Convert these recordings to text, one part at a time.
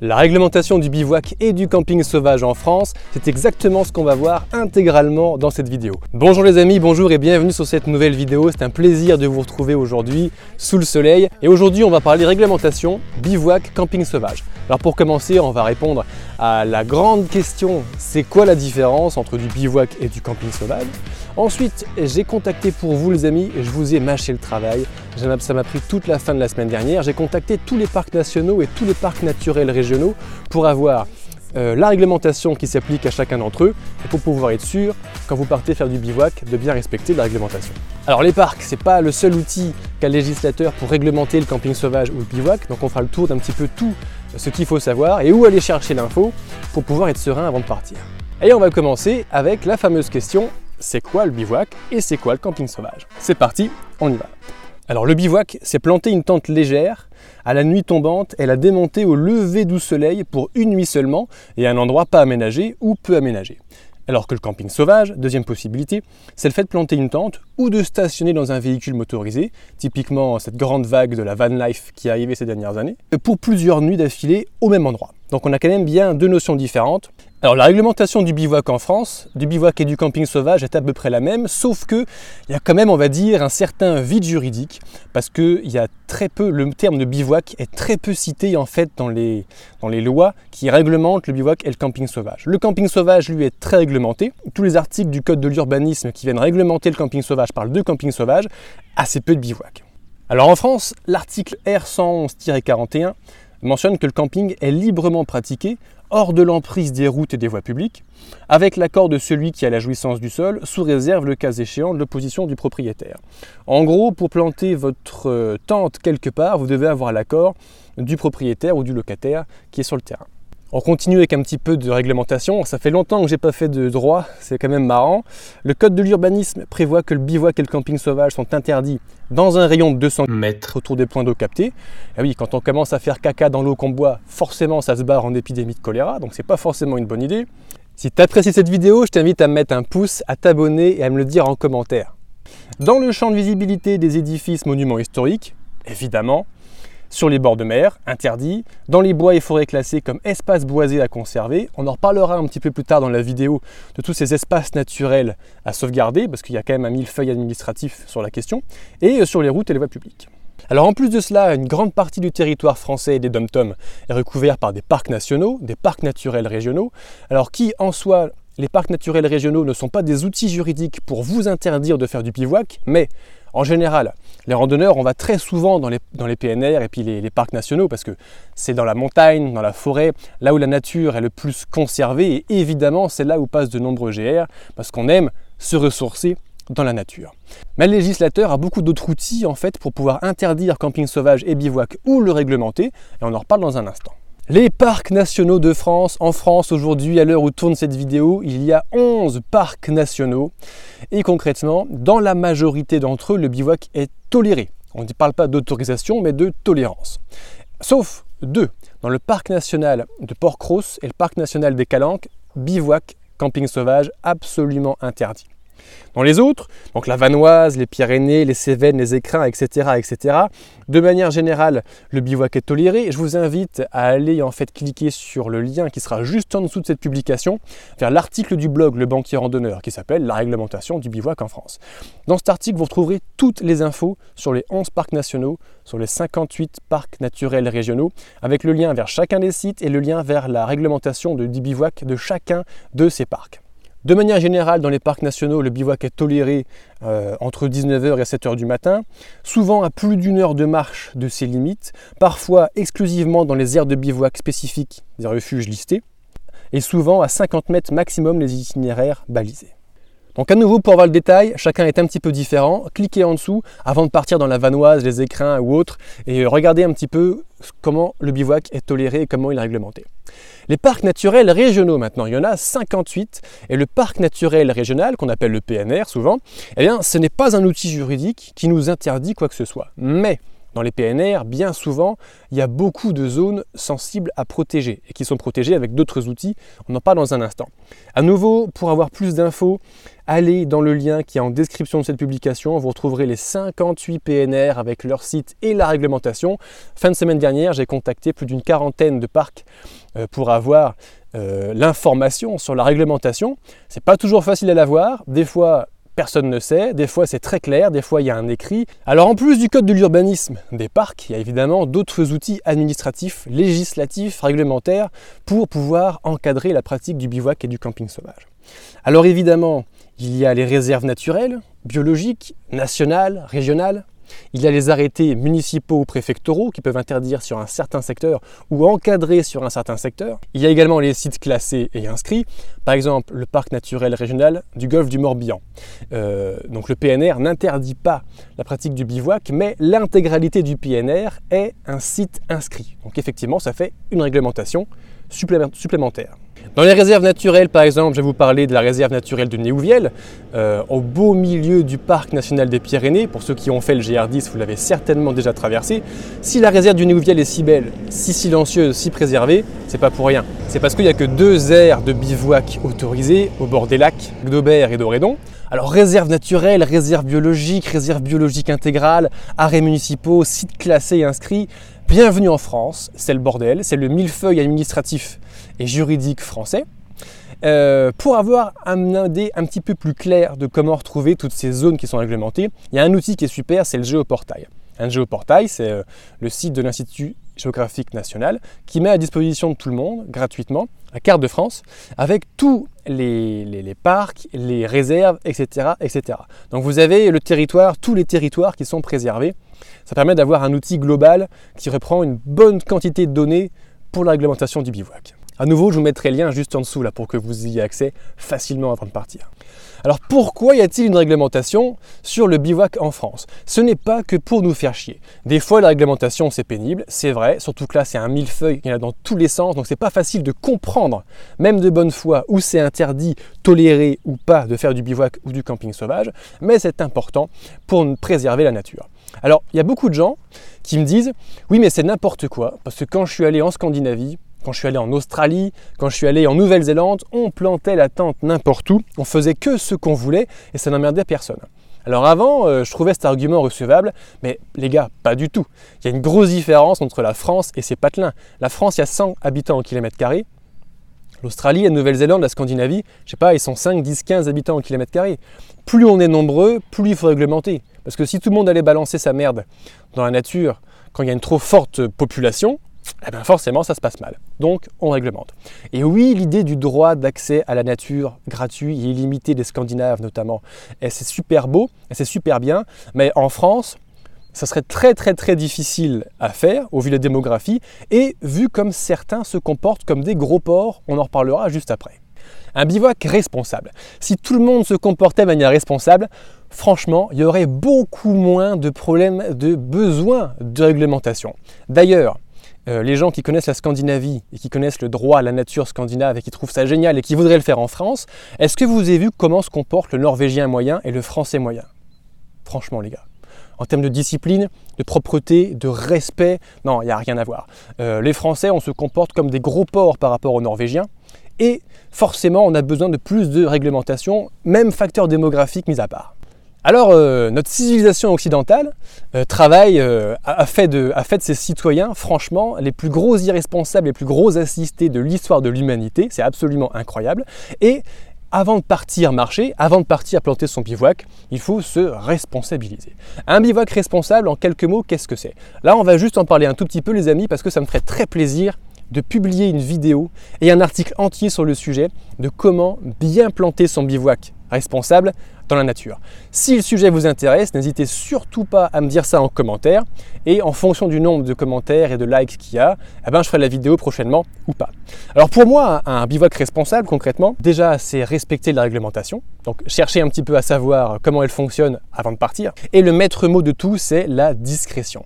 La réglementation du bivouac et du camping sauvage en France, c'est exactement ce qu'on va voir intégralement dans cette vidéo. Bonjour les amis, bonjour et bienvenue sur cette nouvelle vidéo. C'est un plaisir de vous retrouver aujourd'hui sous le soleil. Et aujourd'hui, on va parler réglementation, bivouac, camping sauvage. Alors pour commencer, on va répondre à la grande question, c'est quoi la différence entre du bivouac et du camping sauvage? Ensuite, j'ai contacté pour vous les amis, je vous ai mâché le travail. Ça m'a pris toute la fin de la semaine dernière. J'ai contacté tous les parcs nationaux et tous les parcs naturels régionaux pour avoir euh, la réglementation qui s'applique à chacun d'entre eux et pour pouvoir être sûr, quand vous partez faire du bivouac, de bien respecter la réglementation. Alors les parcs, c'est pas le seul outil qu'a le législateur pour réglementer le camping sauvage ou le bivouac, donc on fera le tour d'un petit peu tout ce qu'il faut savoir et où aller chercher l'info pour pouvoir être serein avant de partir. Et on va commencer avec la fameuse question c'est quoi le bivouac et c'est quoi le camping sauvage? C'est parti, on y va. Alors le bivouac, c'est planter une tente légère à la nuit tombante et la démonter au lever du soleil pour une nuit seulement et à un endroit pas aménagé ou peu aménagé. Alors que le camping sauvage, deuxième possibilité, c'est le fait de planter une tente ou de stationner dans un véhicule motorisé, typiquement cette grande vague de la van life qui est arrivée ces dernières années, pour plusieurs nuits d'affilée au même endroit. Donc on a quand même bien deux notions différentes. Alors la réglementation du bivouac en France, du bivouac et du camping sauvage est à peu près la même, sauf que il y a quand même, on va dire, un certain vide juridique, parce que il y a très peu, le terme de bivouac est très peu cité en fait dans les, dans les lois qui réglementent le bivouac et le camping sauvage. Le camping sauvage, lui, est très réglementé. Tous les articles du code de l'urbanisme qui viennent réglementer le camping sauvage parlent de camping sauvage, assez peu de bivouac. Alors en France, l'article R111-41 mentionne que le camping est librement pratiqué hors de l'emprise des routes et des voies publiques, avec l'accord de celui qui a la jouissance du sol, sous réserve le cas échéant de l'opposition du propriétaire. En gros, pour planter votre euh, tente quelque part, vous devez avoir l'accord du propriétaire ou du locataire qui est sur le terrain. On continue avec un petit peu de réglementation. Ça fait longtemps que j'ai pas fait de droit, c'est quand même marrant. Le code de l'urbanisme prévoit que le bivouac et le camping sauvage sont interdits dans un rayon de 200 mètres autour des points d'eau captés. Et ah oui, quand on commence à faire caca dans l'eau qu'on boit, forcément ça se barre en épidémie de choléra, donc c'est pas forcément une bonne idée. Si tu apprécies cette vidéo, je t'invite à me mettre un pouce, à t'abonner et à me le dire en commentaire. Dans le champ de visibilité des édifices monuments historiques, évidemment, sur les bords de mer, interdit, dans les bois et forêts classés comme espaces boisés à conserver. On en reparlera un petit peu plus tard dans la vidéo de tous ces espaces naturels à sauvegarder, parce qu'il y a quand même un millefeuille administratif sur la question, et euh, sur les routes et les voies publiques. Alors en plus de cela, une grande partie du territoire français des dom est recouvert par des parcs nationaux, des parcs naturels régionaux, alors qui en soi les parcs naturels régionaux ne sont pas des outils juridiques pour vous interdire de faire du bivouac, mais en général, les randonneurs, on va très souvent dans les, les PNR et puis les, parcs nationaux parce que c'est dans la montagne, dans la forêt, là où la nature est le plus conservée et évidemment c'est là où passent de nombreux GR parce qu'on aime se ressourcer dans la nature. Mais le législateur a beaucoup d'autres outils en fait pour pouvoir interdire camping sauvage et bivouac ou le réglementer et on en reparle dans un instant. Les parcs nationaux de France. En France, aujourd'hui, à l'heure où tourne cette vidéo, il y a 11 parcs nationaux. Et concrètement, dans la majorité d'entre eux, le bivouac est toléré. On ne parle pas d'autorisation, mais de tolérance. Sauf deux. Dans le parc national de Port-Cros et le parc national des Calanques, bivouac, camping sauvage, absolument interdit. Dans les autres, donc la Vanoise, les Pyrénées, les Cévennes, les Écrins, etc., etc., de manière générale, le bivouac est toléré. Je vous invite à aller en fait cliquer sur le lien qui sera juste en dessous de cette publication vers l'article du blog Le Banquier Randonneur qui s'appelle La réglementation du bivouac en France. Dans cet article, vous retrouverez toutes les infos sur les 11 parcs nationaux, sur les 58 parcs naturels régionaux, avec le lien vers chacun des sites et le lien vers la réglementation du bivouac de chacun de ces parcs. De manière générale, dans les parcs nationaux, le bivouac est toléré euh, entre 19h et 7h du matin, souvent à plus d'une heure de marche de ses limites, parfois exclusivement dans les aires de bivouac spécifiques des refuges listés, et souvent à 50 mètres maximum les itinéraires balisés. Donc à nouveau, pour avoir le détail, chacun est un petit peu différent. Cliquez en dessous avant de partir dans la vanoise, les écrins ou autres, et regardez un petit peu comment le bivouac est toléré et comment il est réglementé. Les parcs naturels régionaux maintenant, il y en a 58, et le parc naturel régional, qu'on appelle le PNR souvent, eh bien ce n'est pas un outil juridique qui nous interdit quoi que ce soit. Mais Dans les PNR, bien souvent, il y a beaucoup de zones sensibles à protéger et qui sont protégées avec d'autres outils. On en parle dans un instant. À nouveau, pour avoir plus d'infos, allez dans le lien qui est en description de cette publication. Vous retrouverez les 58 PNR avec leur site et la réglementation. Fin de semaine dernière, j'ai contacté plus d'une quarantaine de parcs euh, pour avoir euh, l'information sur la réglementation. C'est pas toujours facile à l'avoir. Des fois, personne ne sait, des fois c'est très clair, des fois il y a un écrit. Alors en plus du code de l'urbanisme des parcs, il y a évidemment d'autres outils administratifs, législatifs, réglementaires pour pouvoir encadrer la pratique du bivouac et du camping sauvage. Alors évidemment, il y a les réserves naturelles, biologiques, nationales, régionales, il y a les arrêtés municipaux ou préfectoraux qui peuvent interdire sur un certain secteur ou encadrer sur un certain secteur. Il y a également les sites classés et inscrits, par exemple le parc naturel régional du golfe du Morbihan. Euh, donc le PNR n'interdit pas la pratique du bivouac, mais l'intégralité du PNR est un site inscrit. Donc effectivement, ça fait une réglementation supplémentaire. Dans les réserves naturelles, par exemple, je vais vous parler de la réserve naturelle de Néouviel, euh, au beau milieu du parc national des Pyrénées. Pour ceux qui ont fait le GR10, vous l'avez certainement déjà traversé. Si la réserve du Néouviel est si belle, si silencieuse, si préservée, c'est pas pour rien. C'est parce qu'il n'y a que deux aires de bivouac autorisées au bord des lacs d'Aubert et d'Orédon. Alors réserve naturelle, réserve biologique, réserve biologique intégrale, arrêts municipaux, sites classés et inscrits. Bienvenue en France, c'est le bordel, c'est le millefeuille administratif et juridique français. Euh, pour avoir un idée un petit peu plus clair de comment retrouver toutes ces zones qui sont réglementées, il y a un outil qui est super, c'est le géoportail. Un géoportail, c'est euh, le site de l'Institut géographique national qui met à disposition de tout le monde gratuitement la carte de France avec tous les, les, parcs, les réserves, etc., etc. Donc vous avez le territoire, tous les territoires qui sont préservés. Ça permet d'avoir un outil global qui reprend une bonne quantité de données pour la réglementation du bivouac. À nouveau, je vous mettrai le lien juste en dessous là pour que vous ayez accès facilement avant de partir. Alors pourquoi y a-t-il une réglementation sur le bivouac en France? Ce n'est pas que pour nous faire chier. Des fois la réglementation c'est pénible, c'est vrai, surtout que là c'est un millefeuille, il y en a dans tous les sens, donc c'est pas facile de comprendre, même de bonne foi, où c'est interdit, toléré ou pas de faire du bivouac ou du camping sauvage, mais c'est important pour préserver la nature. Alors il y a beaucoup de gens qui me disent oui mais c'est n'importe quoi, parce que quand je suis allé en Scandinavie, quand je suis allé en Australie, quand je suis allé en Nouvelle-Zélande, on plantait la tente n'importe où, on faisait que ce qu'on voulait et ça n'emmerdait personne. Alors avant, euh, je trouvais cet argument recevable, mais les gars, pas du tout. Il y a une grosse différence entre la France et ses patelins. La France, y a 100 habitants au kilomètre carré. L'Australie, la Nouvelle-Zélande, la Scandinavie, je sais pas, ils sont 5, 10, 15 habitants au kilomètre carré. Plus on est nombreux, plus il faut réglementer. Parce que si tout le monde allait balancer sa merde dans la nature quand il y a une trop forte population, eh bien forcément ça se passe mal. Donc on réglemente. Et oui, l'idée du droit d'accès à la nature gratuit et illimité des Scandinaves notamment, c'est super beau, c'est super bien, mais en France, ça serait très très très difficile à faire au vu de la démographie et vu comme certains se comportent comme des gros porcs, on en reparlera juste après. Un bivouac responsable. Si tout le monde se comportait de manière responsable, franchement, il y aurait beaucoup moins de problèmes de besoin de réglementation. D'ailleurs, euh, les gens qui connaissent la Scandinavie et qui connaissent le droit à la nature scandinave et qui trouvent ça génial et qui voudraient le faire en France, est-ce que vous avez vu comment se comportent le norvégien moyen et le français moyen? Franchement les gars. En termes de discipline, de propreté, de respect, non, il n'y a rien à voir. Euh, les Français, on se comporte comme des gros porcs par rapport aux Norvégiens. Et forcément, on a besoin de plus de réglementation, même facteur démographique mis à part. Alors, euh, notre civilisation occidentale euh, travaille, euh, a, fait de, a fait de ses citoyens, franchement, les plus gros irresponsables, les plus gros assistés de l'histoire de l'humanité. C'est absolument incroyable. Et avant de partir marcher, avant de partir planter son bivouac, il faut se responsabiliser. Un bivouac responsable, en quelques mots, qu'est-ce que c'est? Là, on va juste en parler un tout petit peu, les amis, parce que ça me ferait très plaisir de publier une vidéo et un article entier sur le sujet de comment bien planter son bivouac responsable dans la nature. Si le sujet vous intéresse, n'hésitez surtout pas à me dire ça en commentaire et en fonction du nombre de commentaires et de likes qu'il y a, eh ben, je ferai la vidéo prochainement ou pas. Alors pour moi, un bivouac responsable concrètement, déjà c'est respecter la réglementation, donc chercher un petit peu à savoir comment elle fonctionne avant de partir. Et le maître mot de tout, c'est la discrétion.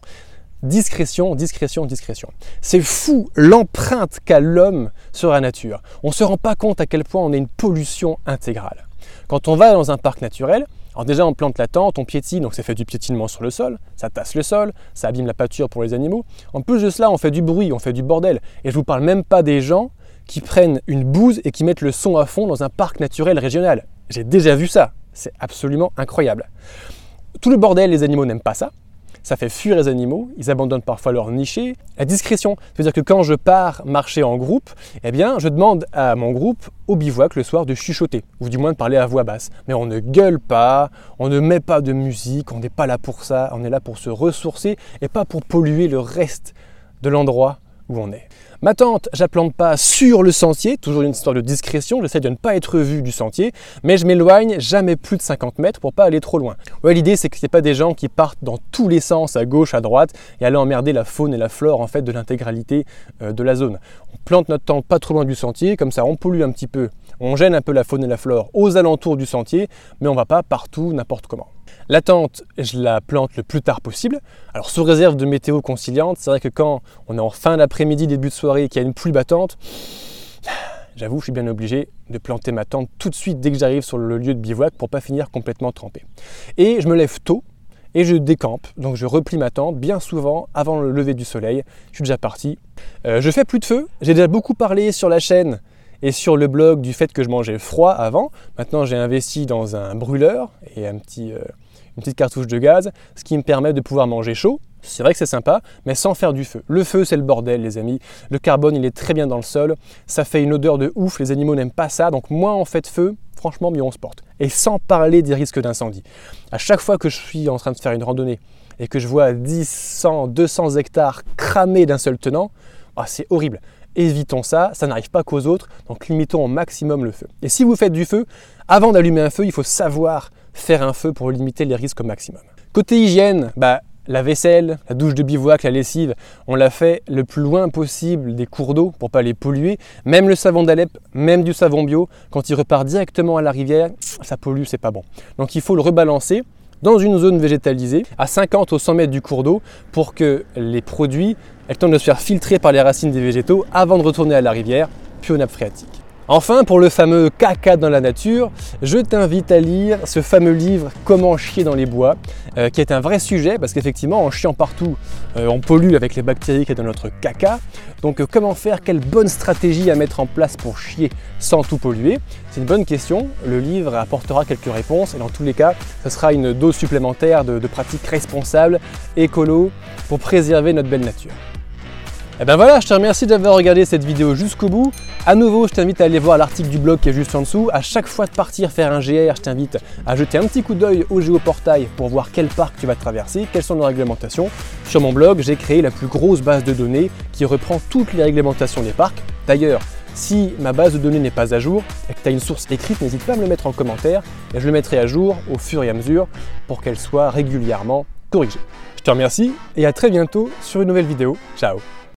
Discrétion, discrétion, discrétion. C'est fou l'empreinte qu'a l'homme sur la nature. On ne se rend pas compte à quel point on a une pollution intégrale. Quand on va dans un parc naturel, Alors déjà, on plante la tente, on piétine, donc ça fait du piétinement sur le sol, ça tasse le sol, ça abîme la pâture pour les animaux. En plus de cela, on fait du bruit, on fait du bordel. Et je vous parle même pas des gens qui prennent une bouse et qui mettent le son à fond dans un parc naturel régional. J'ai déjà vu ça, c'est absolument incroyable. Tout le bordel, les animaux n'aiment pas ça. Ça fait fuir les animaux, ils abandonnent parfois leur nichée. La discrétion, c'est-à-dire que quand je pars marcher en groupe, eh bien, je demande à mon groupe au bivouac le soir de chuchoter, ou du moins de parler à voix basse. Mais on ne gueule pas, on ne met pas de musique, on n'est pas là pour ça, on est là pour se ressourcer et pas pour polluer le reste de l'endroit où on est. Ma tente, je la plante pas sur le sentier, toujours une histoire de discrétion, j'essaie de ne pas être vu du sentier, mais je m'éloigne jamais plus de 50 mètres pour pas aller trop loin. Ouais, l'idée c'est qu'il n'y ait pas des gens qui partent dans tous les sens, à gauche, à droite, et aller emmerder la faune et la flore en fait de l'intégralité euh, de la zone. On plante notre tente pas trop loin du sentier, comme ça on pollue un petit peu, on gêne un peu la faune et la flore aux alentours du sentier, mais on va pas partout n'importe comment. La tente, je la plante le plus tard possible. Alors sous réserve de météo conciliante, c'est vrai que quand on est en fin d'après-midi, début de soirée et qu'il y a une pluie battante, j'avoue, je suis bien obligé de planter ma tente tout de suite dès que j'arrive sur le lieu de bivouac pour pas finir complètement trempé. Et je me lève tôt et je décampe, donc je replie ma tente bien souvent avant le lever du soleil. Je suis déjà parti. Euh, je fais plus de feu. J'ai déjà beaucoup parlé sur la chaîne et sur le blog du fait que je mangeais froid avant. Maintenant, j'ai investi dans un brûleur et euh, une petite cartouche de gaz, ce qui me permet de pouvoir manger chaud. C'est vrai que c'est sympa, mais sans faire du feu. Le feu, c'est le bordel, les amis. Le carbone, il est très bien dans le sol. Ça fait une odeur de ouf. Les animaux n'aiment pas ça. Donc, moins on fait de feu, franchement, mieux on se porte. Et sans parler des risques d'incendie. À chaque fois que je suis en train de faire une randonnée et que je vois 10, 100, 200 hectares cramés d'un seul tenant, ah, c'est horrible. Évitons ça, ça n'arrive pas qu'aux autres, donc limitons au maximum le feu. Et si vous faites du feu, avant d'allumer un feu, il faut savoir faire un feu pour limiter les risques au maximum. Côté hygiène, bah, la vaisselle, la douche de bivouac, la lessive, on l'a fait le plus loin possible des cours d'eau pour pas les polluer. Même le savon d'Alep, même du savon bio, quand il repart directement à la rivière, ça pollue, c'est pas bon. Donc il faut le rebalancer dans une zone végétalisée à 50 ou 100 mètres du cours d'eau pour que les produits aient le temps de se faire filtrer par les racines des végétaux avant de retourner à la rivière puis aux nappes phréatiques. Enfin, pour le fameux caca dans la nature, je t'invite à lire ce fameux livre Comment chier dans les bois, euh, qui est un vrai sujet parce qu'effectivement, en chiant partout, euh, on pollue avec les bactéries qui sont dans notre caca. Donc, euh, comment faire? Quelle bonne stratégie à mettre en place pour chier sans tout polluer? C'est une bonne question. Le livre apportera quelques réponses et dans tous les cas, ce sera une dose supplémentaire de, de pratiques responsables, écolo, pour préserver notre belle nature. Et eh ben voilà, je te remercie d'avoir regardé cette vidéo jusqu'au bout. À nouveau, je t'invite à aller voir l'article du blog qui est juste en dessous. À chaque fois de partir faire un GR, je t'invite à jeter un petit coup d'œil au géoportail pour voir quel parc tu vas traverser, quelles sont nos réglementations. Sur mon blog, j'ai créé la plus grosse base de données qui reprend toutes les réglementations des parcs. D'ailleurs, si ma base de données n'est pas à jour et que tu as une source écrite, n'hésite pas à me le mettre en commentaire et je le mettrai à jour au fur et à mesure pour qu'elle soit régulièrement corrigée. Je te remercie et à très bientôt sur une nouvelle vidéo. Ciao